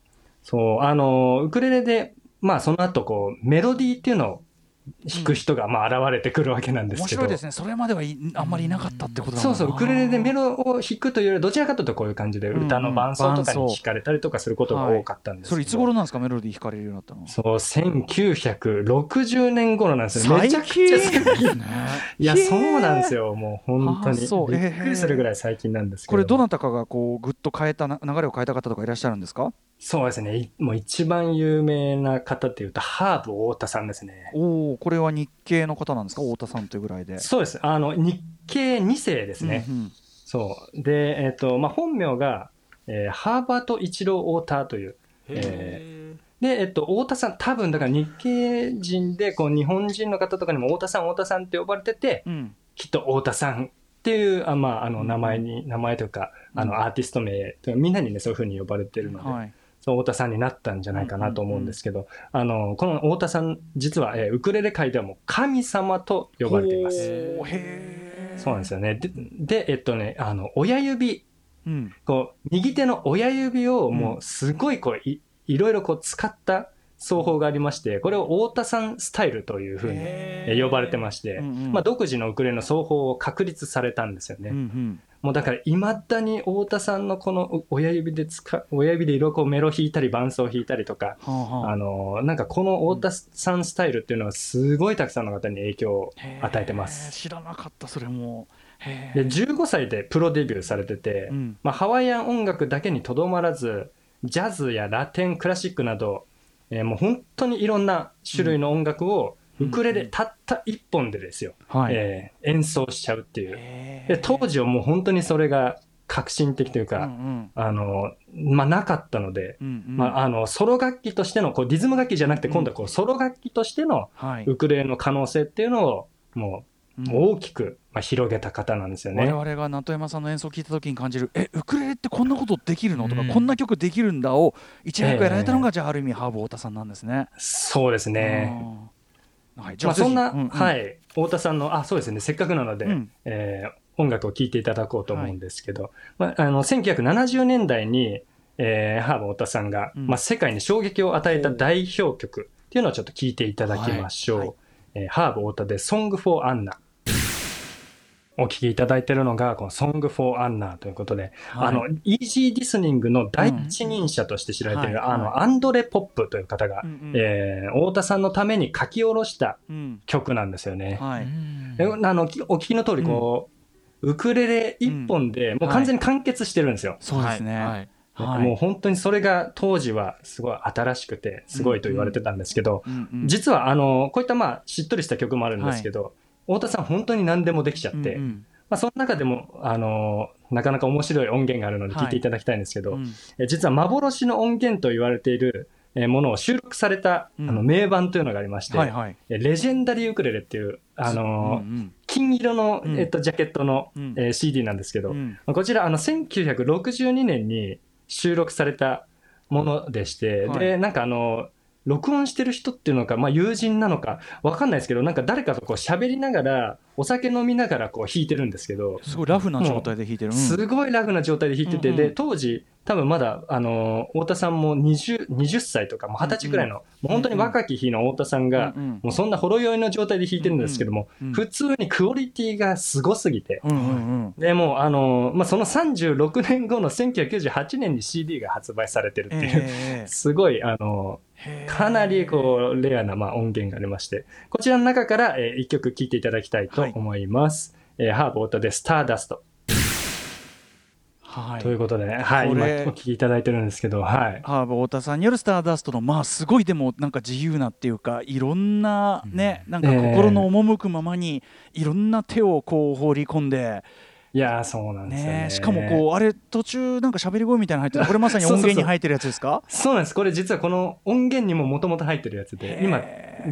そう、あの、ウクレレで、まあその後こう、メロディーっていうのを弾く人がまあ現れてくるわけなんですけど、面白いですね。それまではいあんまりいなかったってことだそうそう、ウクレレでメロロを弾くというより、どちらかというとこういう感じで歌の伴奏とかに弾かれたりとかすることが多かったんですけど、それいつ頃なんですか？メロディー弾かれるようになったの。そう、1960年頃なんですよ。めちゃくちゃ最近。ね。いや、そうなんですよ。もう本当に。びっくりするぐらい最近なんですけど。これどなたかがこうぐっと変えたな流れを変えた方とかいらっしゃるんですか？そうですね。いもう一番有名な方っていうと、ハーブ太田さんですね。おおこれは日系の方なんですか？太田さんというぐらいで。そうです。あの、日系2世ですね。うんうんそう。で、えっ、と、まあ、本名が、えーハーバート一郎太田という。えで、えっと、太田さん、多分だから日系人で、こう、日本人の方とかにも太田さん、太田さんって呼ばれてて、うんきっと太田さんっていう、あまあ、あの、名前に、名前というか、あの、アーティスト名みんなにね、そういうふうに呼ばれてるので、はい。太田さんになったんじゃないかなと思うんですけど、あの、この太田さん、実は、えーウクレレ界ではもう神様と呼ばれています。そうなんですよね。で、でえっとね、あの、親指、うん。こう、右手の親指をもうすごいこう、いいろいろこう使った奏法がありまして、これを太田さんスタイルというふうにえ呼ばれてまして、うんうん。まあ独自のウクレレの奏法を確立されたんですよね。うんうん。もうだから未だに太田さんのこの親指で使う、親指でいろいろこうメロ弾いたり伴奏弾いたりとか、はあはあ。あの、なんかこの太田さんスタイルっていうのはすごいたくさんの方に影響を与えてます。知らなかったそれも。へで、ー15歳でプロデビューされてて、うん。まあ、ハワイアン音楽だけにとどまらず、ジャズやラテン、クラシックなど、えーもう本当にいろんな種類の音楽をウクレレたった一本でですよ、はい。えー演奏しちゃうっていう。で当時はもう本当にそれが革新的といううんか、うん。あの、まあ、なかったので、うんうん。まあ、あの、ソロ楽器としての、こう、リズム楽器じゃなくて、今度はこう、ソロ楽器としてのはい。ウクレレの可能性っていうのを、もう、うん。大きく、まあ、広げた方なんですよね。我々が名戸山さんの演奏を聞いた時に感じるえウクレレってこんなことできるの？とか、うん。こんな曲できるんだ？をいち早くやられたのが、じゃあある意味ハーブ太田さんなんですね。そうですね。あー。はい、まあ、そんな、ぜひ。ううはい、太田さんの、あ、そうですね、せっかくなので、うん。えー音楽を聴いていただこうと思うんですけど、まあ、あの、1970年代に、えーハーブ太田さんが、うん。まあ、世界に衝撃を与えた代表曲っていうのをちょっと聞いていただきましょう。はい。はい。えーハーブ太田で Song for Anna。お聞きいただいているのが、この Song for Anna ということで、はい。あの、イージーリスニングの第一人者として知られている、うん。はいあの、アンドレ・ポップという方が、うんうん。えー太田さんのために書き下ろしたうん曲なんですよね。はい。えあの、きお聞きの通り、こう、ウクレレ一本で、もう完全に完結してるんですよ。そうですね、はい。はい。もう本当にそれが当時はすごい新しくて、すごいと言われてたんですけど、うんうん実はあの、こういったまあ、しっとりした曲もあるんですけど、太田さん本当に何でもできちゃって、うんうん。まあ、その中でも、あの、なかなか面白い音源があるので聞いてい。ただきたいんですけど、うん。え実は幻の音源と言われているえーものを収録された、うん。あの名盤というのがありまして、はいはい。えレジェンダリーウクレレっていう、あのーうんうん金色の、うん。えっと、ジャケットの、うん。えー CD なんですけど、うん。まあこちらあの1962年に収録されたものでして、はい。でなんかあの録音してる人っていうのか、まあ、友人なのかわかんないですけどなんか誰かとこう喋りながらお酒飲みながらこう弾いてるんですけど、すごいラフな状態で弾いてる、うん。すごいラフな状態で弾いてて、うんうん。で当時多分まだあの太田さんも 20, 20歳とかもう20歳ぐらいの、もう本当に若き日の太田さんが、うんうん。もうそんなほろ酔いの状態で弾いてるんですけども、うんうん普通にクオリティがすごすぎて、うんうんうん。でもうあの、まあ、その36年後の1998年に CD が発売されてるっていう、えすごいあのえかなりこうレアなまあ音源がありましてこちらの中から、え1曲聴いていただきたいと思います、えーハーブ太田で「スターダスト。はい。ということでね、はい、今お聴きいただいてるんですけど、はい。ハーブ太田さんによるスターダストのまあすごいでもなんか自由なっていうかいろんなね、なんか心の赴くままにいろんな手をこう放り込んで、いやーそうなんですよね。ね、しかもこうあれ途中なんか喋り声みたいなの入ってる。これまさに音源に入ってるやつですか？そうなんです。これ実はこの音源にももともと入ってるやつで、今、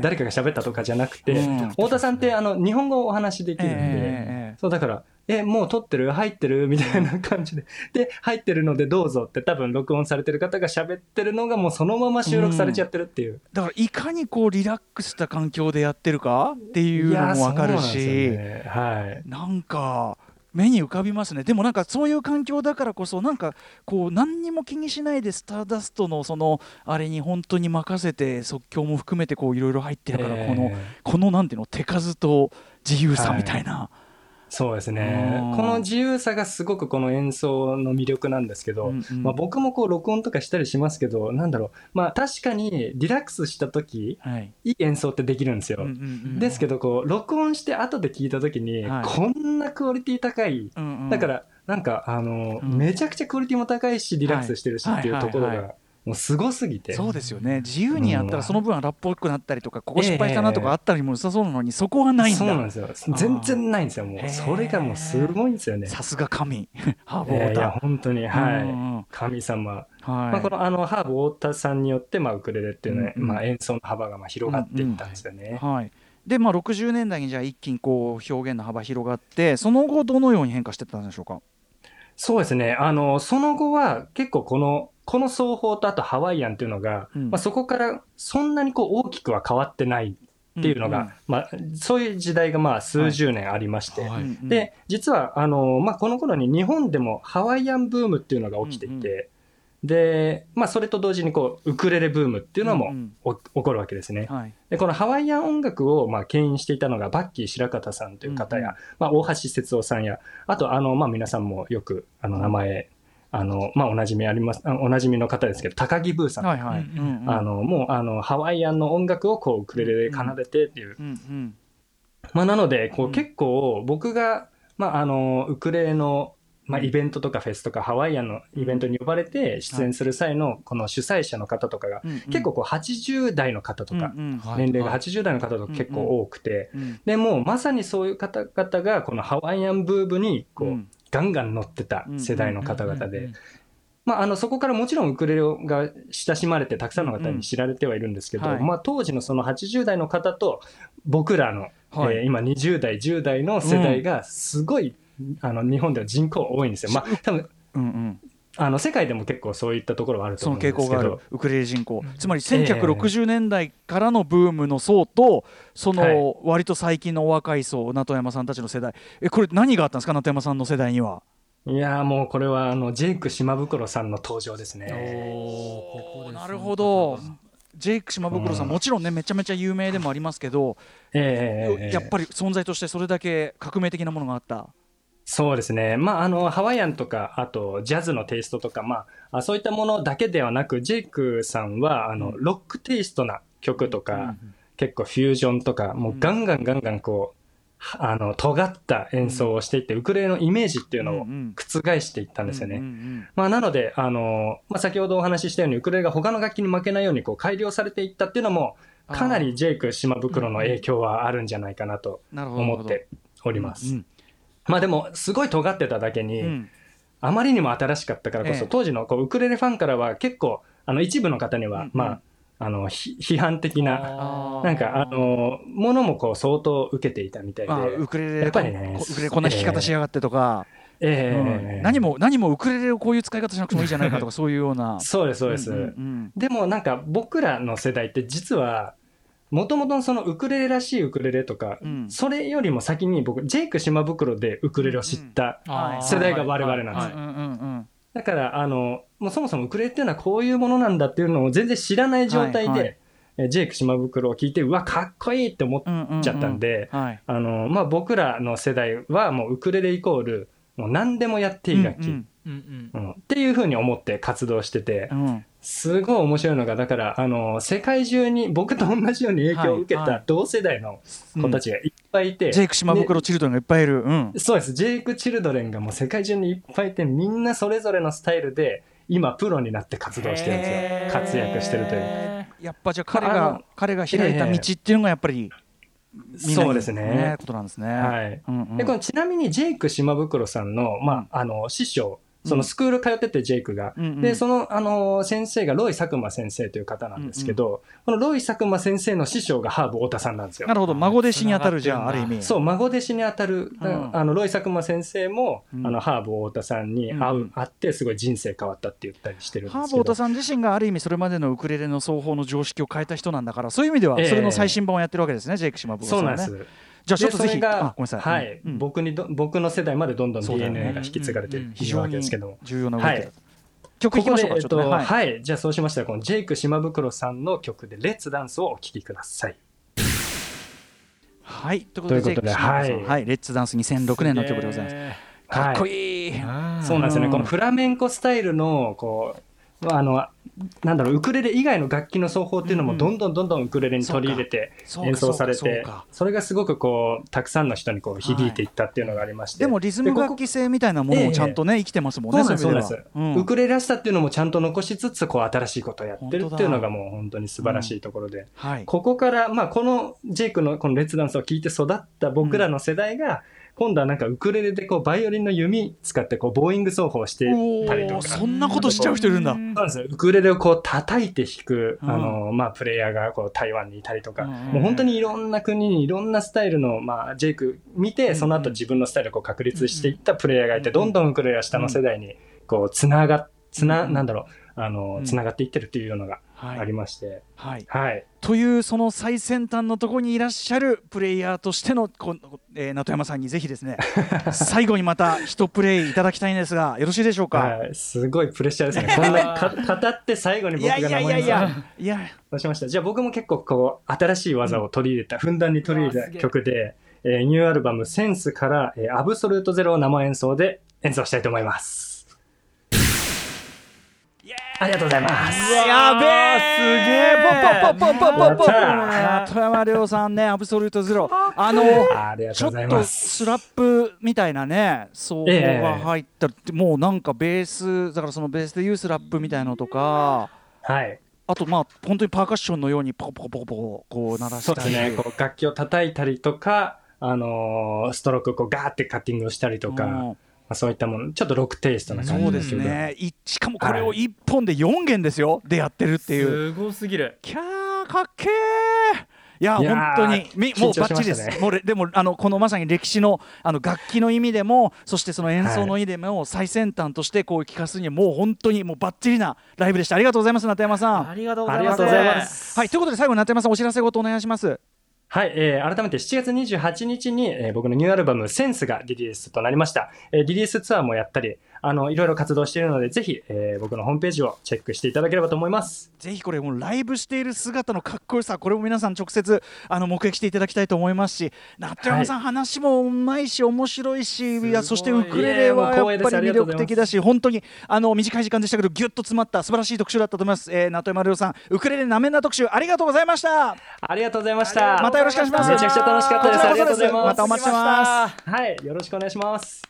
誰かが喋ったとかじゃなくて、うん。太田さんってあの日本語をお話しできるんで、ええそうだから、え、もう撮ってる？入ってる？みたいな感じで。で、入ってるのでどうぞって多分録音されてる方が喋ってるのがもうそのまま収録されちゃってるっていう。だからいかにこうリラックスした環境でやってるかっていうのもわかるし。よね。はい。なんか目に浮かびますね。でもなんかそういう環境だからこそなんかこう何にも気にしないでスターダストのそのあれに本当に任せて即興も含めてこういろいろ入ってるから、えー。このこのなんていうの手数と自由さみたいな、そうですね。うん。この自由さがすごくこの演奏の魅力なんですけど、うんうん。まあ、僕もこう録音とかしたりしますけど、なんだろう、まあ確かにリラックスした時、はい。いい演奏ってできるんですよ。うんうんうんですけど、こう、録音して後で聞いた時に、はい。こんなクオリティ高い、うんうん。だから、なんか、あの、うん。めちゃくちゃクオリティも高いし、リラックスしてるしっていうところはいはいはいが、もうすごすぎて。そうですよね自由にやったうんらその分荒っぽくなったりとかここ失敗したなとかあったりも良さそうなのにそこはないんそうなんだですよ。全然ないんですよ。もう、それがもうすごいんですよね。さすが神 ハーブいやいや、太田本当に、うんうんはい。神様。はいまあ、このあのハーブ太田さんによって、まあ、ウクレレっていうのは、うんうんまあ、演奏の幅がまあ広がっていったんですよね。はい、で、まあ、60年代にじゃあ一気にこう表現の幅広がってその後どのように変化していったんでしょうか？そうですね。あの、その後は結構この、この奏法とあとハワイアンっていうのが、うん。まあ、そこからそんなにこう大きくは変わってないっていうのが、うんうん。まあ、そういう時代がまあ数十年ありまして、はい。うんうん。で、実は、あの、まあ、この頃に日本でもハワイアンブームっていうのが起きていて、で、まあ、それと同時にこう、ウクレレブームっていうのもうんうん。お起こるわけですね。はい。で、このハワイアン音楽を、まあ、牽引していたのが、バッキー白方さんという方や、うんうん。まあ、大橋節夫さんや、あと、あの、まあ、皆さんもよく、あの、名前、あの、まあ、おなじみあります、あおなじみの方ですけど、高木ブーさん。はいはい、あの、もう、あの、ハワイアンの音楽を、こう、ウクレレで奏でてっていう。うんうん。まあ、なので、こう、うん。結構、僕が、まあ、あの、ウクレレの、まあ、うん。イベントとかフェスとかハワイアンのイベントに呼ばれて出演する際のこの主催者の方とかが結構こう80代の方とか年齢が80代の方とか結構多くて。うん。でもうまさにそういう方々がこのハワイアンブームにこううんガンガン乗ってた世代の方々でうん。うんうんまああのそこからもちろんウクレレが親しまれてたくさんの方に知られてはいるんですけどうんはい。まあ当時のその80代の方と僕らのはい。えー今20代10代の世代がすごいあの日本では人口多いんですよ。まあ多分うんうんあの世界でも結構そういったところはあるとその思うんですけ傾向がある。ど。ウクレレ人口。つまりええ。1960年代からのブームの層とそはい。の割と最近のお若い層名戸山さんたちの世代。えこれ何があったんですか？名戸山さんの世代には。いやーもうこれはあのジェイク島袋さんの登場ですね。ここでなるほど。ジェイク島袋さん、うん。もちろんねめちゃめちゃ有名でもありますけど、ええええ。やっぱり存在としてそれだけ革命的なものがあった。そうですね。まあ、あの、ハワイアンとか、あと、ジャズのテイストとか、まあ、あそういったものだけではなく、ジェイクさんは、あの、ロックテイストな曲とか、結構フュージョンとか、もうガンガンガンガンこう、はあの、尖った演奏をしていって、ウクレレのイメージっていうのをうんうん。覆していったんですよね。うんうんまあ、なので、あの、まあ、先ほどお話ししたように、ウクレレが他の楽器に負けないように、こう、改良されていったっていうのも、かなりジェイク島袋の影響はあるんじゃないかなと思っております。うんまあでも、すごい尖ってただけに、うん。あまりにも新しかったからこそ、ええ。当時のこうウクレレファンからは結構、あの一部の方には、うんうん。まあ、あのひ批判的な、なんか、あのものもこう相当受けていたみたいで、まあ、ウクレレやっぱりねこウクレレこんな弾き方しやがってとか、ええ。うん。何も何もウクレレをこういう使い方しなくてもいいじゃないかとかそういうような。そうです、そうです。んうん。でもなんか僕らの世代って実は、もともとそのウクレレらしいウクレレとか、うん。それよりも先に僕、ジェイク島袋でウクレレを知った。世代が我々なんです。だから、あの、もうそもそもウクレレっていうのはこういうものなんだっていうのを全然知らない状態で、はいはい。えジェイク島袋を聞いて、うわ、かっこいいって思っちゃったんで、はい。あの、まあ、僕らの世代はもうウクレレイコール、もう何でもやっていい楽器、うんうん。うんうん。っていうふうに思って活動してて。う、ん。うんすごい面白いのが、だから、あの、世界中に僕と同じように影響を受けはいはい。た同世代の子たちがいっぱいいて、ジェイク島袋チルドレンがいっぱいいる、うん。そうです。ジェイク・チルドレンがもう世界中にいっぱいいて、みんなそれぞれのスタイルで、今、プロになって活動してるんですよ。活躍してるという。やっぱじゃあ彼あがの彼が開いた道っていうのがやっぱり、そうですねことなんですね。はい。うんうんで、このちなみにジェイク島袋さんの、まあ、あの、師匠、そのスクール通ってて、ジェイクが。うんうんで、その、あの、先生がロイ佐久間先生という方なんですけど、このロイ佐久間先生の師匠がハーブ太田さんなんですよな。るほど孫弟子に当たるじゃんある意味。そう、孫弟子にあたる、うんあの、ロイ佐久間先生も、うんあの、ハーブ太田さんに会う、うん会って、すごい人生変わったって言ったりしてるんですけど。ハーブ太田さん自身がある意味それまでのウクレレの奏法の常識を変えた人なんだからそういう意味ではええそれの最新版をやってるわけですね、ジェイク島袋さはね。そうんなんです。じゃあちょっとぜひごめんなさい。はい、うん僕にど僕の世代までどんどん DNA が引き継がれてる非常にですけども。重要な動きだはい曲いきましょうかここでえっとちょっとね。はいはい、じゃあそうしましたらこのジェイク島袋さんの曲で「レッツダンス」をお聴きください。はい、ということで、ということでジェイク島袋さんはいはい、レッツダンス2006年の曲でございます。かっこい。いい。そうなんですよね。うんこのフラメンコスタイルのこうあのなんだろうウクレレ以外の楽器の奏法っていうのもどんどんどんどんウクレレに取り入れて演奏されてそれがすごくこうたくさんの人にこう響いていったっていうのがありまして、でもリズム楽器性みたいなものもちゃんとね、生きてますもんね。そうです、ウクレレらしさっていうのもちゃんと残しつつ、こう、新しいことをやってるっていうのがもう本当に素晴らしいところで。はい。ここから、まあ、このジェイクのこのレッツダンスを聞いて育った僕らの世代が、今度はなんかウクレレでこう、バイオリンの弓使ってこう、ボーイング奏法をしてたりとか。そんなことしちゃう人いるんだ。そうなんですよ。ウクレレをこう叩いて弾く、うん。あの、まあ、プレイヤーがこう台湾にいたりとか、うんもう本当にいろんな国にいろんなスタイルの、まあ、ジェイク見て、その後自分のスタイルをこう確立していったプレイヤーがいて、うんどんどんウクレレは下の世代に、こう、つなが、つな、うん。なんだろう、あうの、んつながっていってるっていうのがはいありまして、はい。はい。というその最先端のところにいらっしゃるプレイヤーとしてのこ、えー、名戸山さんにぜひですね 最後にまた一プレイいただきたいんですがよろしいでしょうか？はい。すごいプレッシャーですね。こんなか語って最後に僕いやいやいやいが名前をやいや出しました。じゃあ僕も結構こう、新しい技を取り入れた、ふんだんに取り入れた曲で、えーニューアルバムセンスから、えーアブソルートゼロを生演奏で演奏したいと思います。ありがとうございます。やべえすげえポッポッポッポッポッポッポやった名戸山亮さんねアブソルートゼロ。あのありがちょっとうございとます。スラップみたいなね奏法が入ったって、もうなんかベースだからそのベースでいうスラップみたいのとか。はい。あとまあ本当にパーカッションのようにポコポコポコポコこう鳴らしたり。そうですね。こう楽器を叩いたりとか、あのーストロークをこうガーってカッティングをしたりとか、うんまあ、そういったもの、ちょっとロックテイストな感そうですじですけど。ね。いしかもこれを1本で4弦ですよ。でやってるっていう。すごすぎる。キャーかっけー。いやいやー本当にみもう緊張しましたね。バッチリです、もうれでもあのこのまさに歴史のあの楽器の意味でもそしてその演奏の意味でも最先端としてこう聞かすにはもう本当にもうバッチリなライブでした。ありがとうございます中山さん。ありがとうございます。はいということで最後に中山さんお知らせごとお願いしますはい、えー改めて7月28日に、えー僕のニューアルバムセンスがリリースとなりました。えーリリースツアーもやったり、あの、いろいろ活動しているので、ぜひ、えー僕のホームページをチェックしていただければと思います。ぜひこれもうライブしている姿のかっこよさこれも皆さん直接あの目撃していただきたいと思いますし納豆山さん、話もうまいし面白いしいやそしてウクレレはいやっぱり魅力的だし本当にあの短い時間でしたけどギュッと詰まった素晴らしい特集だったと思います、えー、納豆山亮さんウクレレなめんな特集ありがとうございましたありがとうございました。またよろしくお願いしますめちゃくちゃ楽しかったです。ありがとうございます。またお待ちしてますはい、よろしくお願いします。